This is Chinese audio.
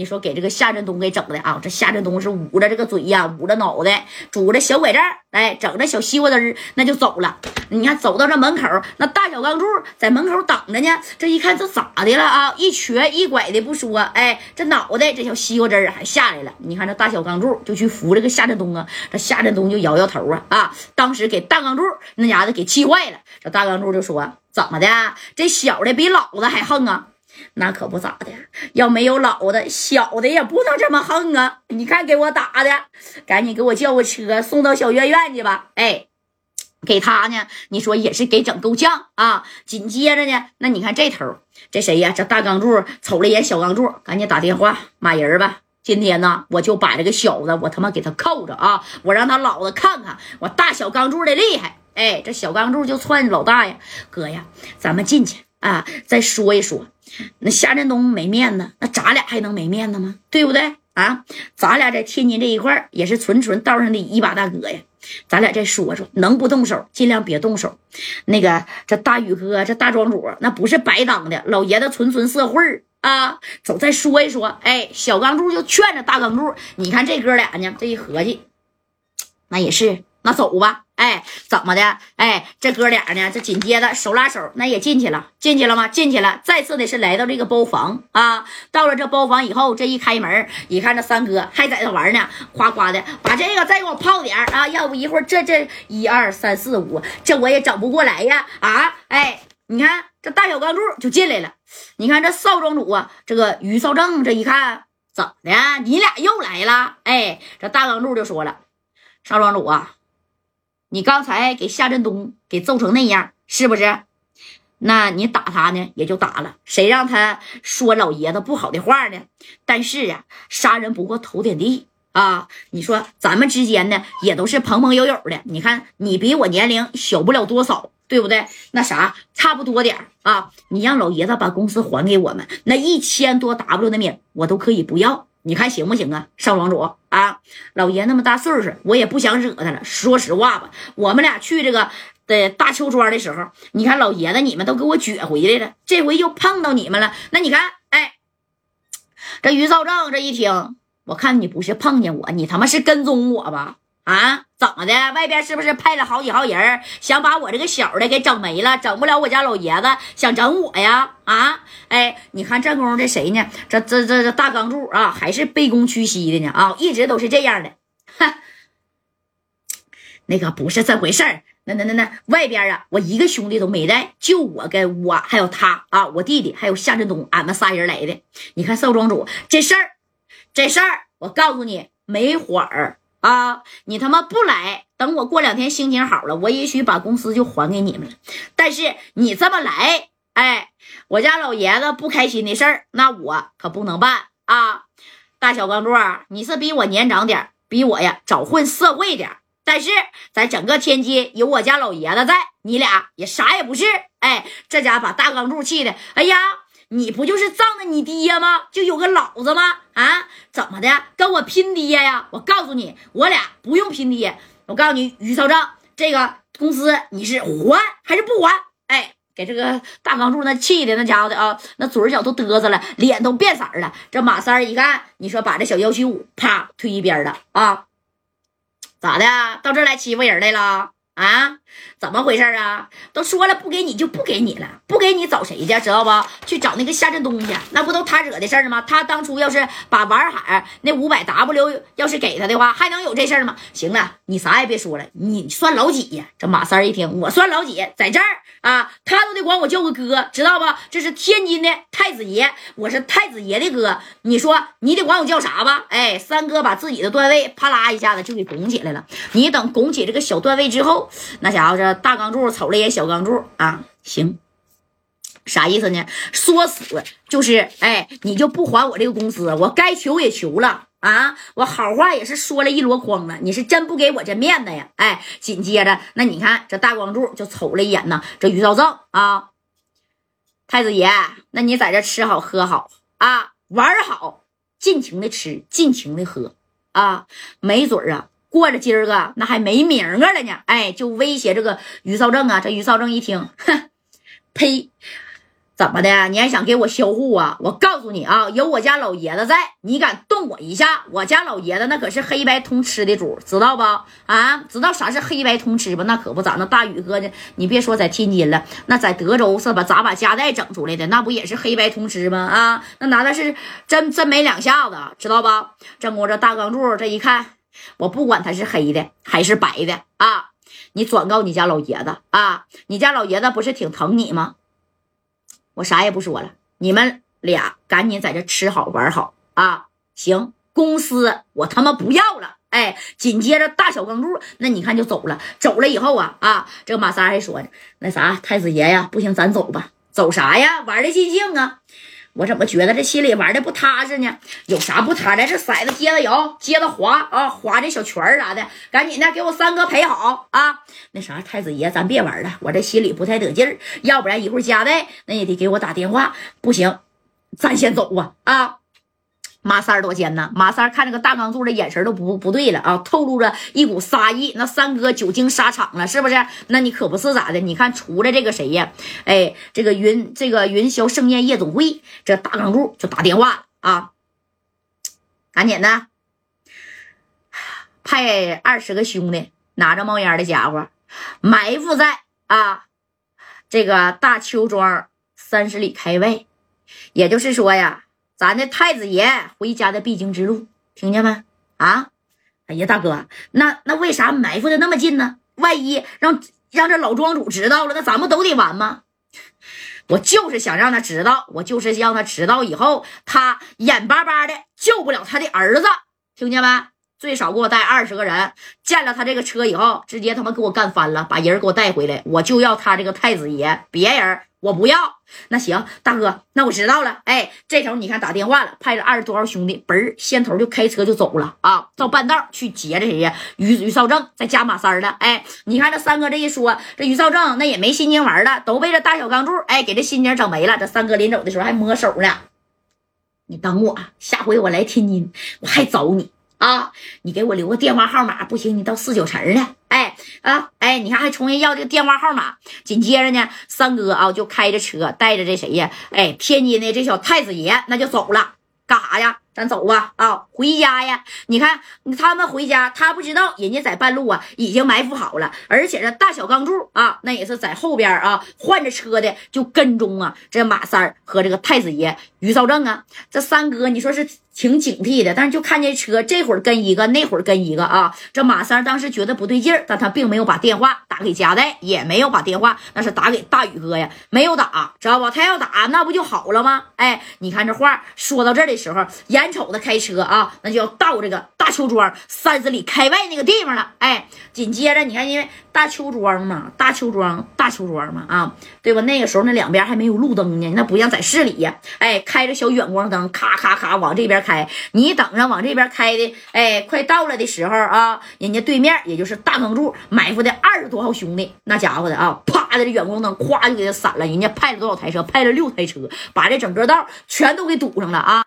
你说给这个夏振东给整的啊！这夏振东是捂着这个嘴呀，捂着脑袋，拄着小拐杖，哎，整着小西瓜汁那就走了。你看走到这门口，那大小钢柱在门口等着呢。这一看，这咋的了啊？一瘸一拐的不说，哎，这脑袋这小西瓜汁还下来了。你看这大小钢柱就去扶这个夏振东啊，这夏振东就摇摇头啊啊！当时给大钢柱那家子给气坏了。这大钢柱就说：“怎么的？这小的比老子还横啊？”那可不咋的，要没有老的，小的也不能这么横啊！你看给我打的，赶紧给我叫个车送到小院院去吧。哎，给他呢，你说也是给整够呛啊。紧接着呢，那你看这头，这谁呀？这大钢柱瞅了一眼小钢柱，赶紧打电话骂人吧。今天呢，我就把这个小子，我他妈给他扣着啊！我让他老子看看我大小钢柱的厉害。哎，这小钢柱就窜老大呀，哥呀，咱们进去啊，再说一说。那夏振东没面子，那咱俩还能没面子吗？对不对啊？咱俩在天津这一块也是纯纯道上的一把大哥呀。咱俩再说说，能不动手尽量别动手。那个这大宇哥，这大庄主那不是白当的，老爷子纯纯社会啊。走，再说一说。哎，小钢柱就劝着大钢柱，你看这哥俩呢，这一合计，那也是。那走吧，哎，怎么的？哎，这哥俩呢？这紧接着手拉手，那也进去了，进去了吗？进去了。再次的是来到这个包房啊，到了这包房以后，这一开门，一看这三哥还在这玩呢，夸夸的把这个再给我泡点啊，要不一会儿这这一二三四五，这我也整不过来呀啊！哎，你看这大小钢柱就进来了，你看这少庄主啊，这个于少正这一看怎么的？你俩又来了？哎，这大钢柱就说了，少庄主啊。你刚才给夏振东给揍成那样，是不是？那你打他呢，也就打了，谁让他说老爷子不好的话呢？但是啊，杀人不过头点地啊！你说咱们之间呢，也都是朋朋友友的。你看你比我年龄小不了多少，对不对？那啥，差不多点啊！你让老爷子把公司还给我们，那一千多 W 的命我都可以不要。你看行不行啊，少庄主啊，老爷那么大岁数，我也不想惹他了。说实话吧，我们俩去这个的大邱庄的时候，你看老爷子你们都给我撅回来了，这回又碰到你们了。那你看，哎，这于少正这一听，我看你不是碰见我，你他妈是跟踪我吧？啊，怎么的？外边是不是派了好几号人，想把我这个小的给整没了？整不了我家老爷子，想整我呀？啊，哎，你看这功夫这谁呢？这这这这大钢柱啊，还是卑躬屈膝的呢？啊，一直都是这样的。哈，那个不是这回事儿。那那那那外边啊，我一个兄弟都没带，就我跟我还有他啊，我弟弟还有夏振东，俺们仨人来的。你看少庄主这事儿，这事儿我告诉你，没缓儿。啊！你他妈不来，等我过两天心情好了，我也许把公司就还给你们了。但是你这么来，哎，我家老爷子不开心的事儿，那我可不能办啊！大小钢柱，你是比我年长点比我呀早混社会点但是在整个天津有我家老爷子在，你俩也啥也不是。哎，这家把大钢柱气的，哎呀！你不就是仗着你爹吗？就有个老子吗？啊，怎么的？跟我拼爹呀？我告诉你，我俩不用拼爹。我告诉你，于少正，这个公司你是还还是不还？哎，给这个大钢柱那气的那家伙的啊，那嘴角都嘚瑟了，脸都变色了。这马三一看，你说把这小幺七五啪推一边了啊？咋的？到这来欺负人来了？啊，怎么回事啊？都说了不给你就不给你了，不给你找谁去？知道不？去找那个夏振东去，那不都他惹的事儿吗？他当初要是把玩海那五百 W 要是给他的话，还能有这事儿吗？行了，你啥也别说了，你算老几呀？这马三一听，我算老几，在这儿啊，他都得管我叫个哥，知道不？这是天津的太子爷，我是太子爷的哥，你说你得管我叫啥吧？哎，三哥把自己的段位啪啦一下子就给拱起来了。你等拱起这个小段位之后。那家伙这大钢柱瞅了一眼小钢柱啊，行，啥意思呢？说死就是，哎，你就不还我这个公司，我该求也求了啊，我好话也是说了一箩筐了，你是真不给我这面子呀？哎，紧接着那你看这大钢柱就瞅了一眼呢，这于少正啊，太子爷，那你在这吃好喝好啊，玩好，尽情的吃，尽情的喝啊，没准啊。过了今儿个，那还没名儿了呢。哎，就威胁这个于少正啊。这于少正一听，哼，呸，怎么的？你还想给我销户啊？我告诉你啊，有我家老爷子在，你敢动我一下，我家老爷子那可是黑白通吃的主，知道不？啊，知道啥是黑白通吃吧？那可不咋，那大宇哥呢？你别说在天津了，那在德州是吧？咋把家带整出来的？那不也是黑白通吃吗？啊，那拿的是真真没两下子，知道吧？正我这大钢柱这一看，我不管他是黑的还是白的啊，你转告你家老爷子啊，你家老爷子不是挺疼你吗？我啥也不说了，你们俩赶紧在这吃好玩好啊！行，公司我他妈不要了。哎，紧接着大小钢柱，那你看就走了。走了以后啊啊，这马三还说呢，那啥太子爷呀，不行，咱走吧。走啥呀？玩的尽兴啊！我怎么觉得这心里玩的不踏实呢？有啥不踏实？这骰子接着摇，接着滑啊，滑这小圈儿啥的，赶紧的给我三哥陪好啊！那啥，太子爷，咱别玩了，我这心里不太得劲儿，要不然一会儿家代那也得给我打电话。不行，咱先走啊啊！马三儿多尖呢？马三儿看这个大钢柱的眼神都不不对了啊，透露着一股杀意。那三哥久经沙场了，是不是？那你可不是咋的？你看，除了这个谁呀？哎，这个云这个云霄盛宴夜总会，这大钢柱就打电话啊，赶紧的，派二十个兄弟拿着冒烟的家伙埋伏在啊这个大邱庄三十里开外，也就是说呀。咱的太子爷回家的必经之路，听见没？啊！哎呀，大哥，那那为啥埋伏的那么近呢？万一让让这老庄主知道了，那咱们都得完吗？我就是想让他知道，我就是让他知道以后，他眼巴巴的救不了他的儿子，听见没？最少给我带二十个人，见了他这个车以后，直接他妈给我干翻了，把人给我带回来，我就要他这个太子爷，别人。我不要，那行，大哥，那我知道了。哎，这头你看打电话了，派了二十多号兄弟，嘣儿先头就开车就走了啊，到半道去劫这谁呀？于于少正在加马三了。哎，你看这三哥这一说，这于少正那也没心情玩了，都被这大小钢柱哎给这心情整没了。这三哥临走的时候还摸手呢，你等我，下回我来天津我还找你啊！你给我留个电话号码，不行你到四九城呢。哎啊哎，你看还重新要这个电话号码，紧接着呢，三哥啊就开着车带着这谁呀？哎，天津的这小太子爷那就走了，干啥呀？咱走吧啊，回家呀！你看他们回家，他不知道人家在半路啊已经埋伏好了，而且这大小钢柱啊，那也是在后边啊换着车的就跟踪啊，这马三和这个太子爷于少正啊，这三哥你说是。挺警惕的，但是就看见车这会儿跟一个，那会儿跟一个啊。这马三当时觉得不对劲儿，但他并没有把电话打给佳代，也没有把电话那是打给大宇哥呀，没有打，知道不？他要打那不就好了吗？哎，你看这话说到这儿的时候，眼瞅着开车啊，那就要到这个大邱庄三十里开外那个地方了。哎，紧接着你看，因为大邱庄嘛，大邱庄，大邱庄嘛，啊，对吧？那个时候那两边还没有路灯呢，那不像在市里呀。哎，开着小远光灯，咔咔咔往这边开。你等着往这边开的，哎，快到了的时候啊，人家对面也就是大钢柱埋伏的二十多号兄弟，那家伙的啊，啪的这远光灯咵就给他闪了，人家派了多少台车？派了六台车，把这整个道全都给堵上了啊。